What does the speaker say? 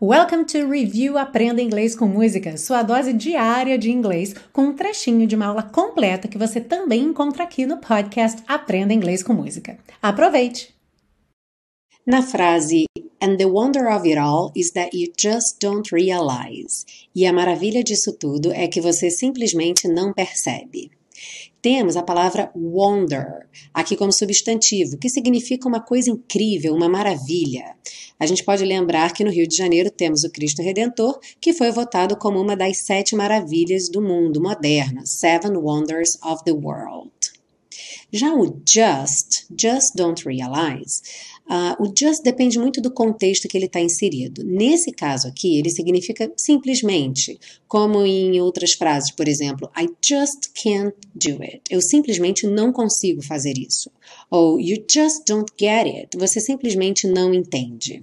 Welcome to Review Aprenda Inglês com Música, sua dose diária de inglês, com um trechinho de uma aula completa que você também encontra aqui no podcast Aprenda Inglês com Música. Aproveite! Na frase And the wonder of it all is that you just don't realize. E a maravilha disso tudo é que você simplesmente não percebe. Temos a palavra wonder aqui como substantivo, que significa uma coisa incrível, uma maravilha. A gente pode lembrar que no Rio de Janeiro temos o Cristo Redentor, que foi votado como uma das sete maravilhas do mundo moderno, Seven Wonders of the World. Já o just, just don't realize, uh, o just depende muito do contexto que ele está inserido. Nesse caso aqui, ele significa simplesmente, como em outras frases, por exemplo, I just can't do it. Eu simplesmente não consigo fazer isso. Ou you just don't get it. Você simplesmente não entende.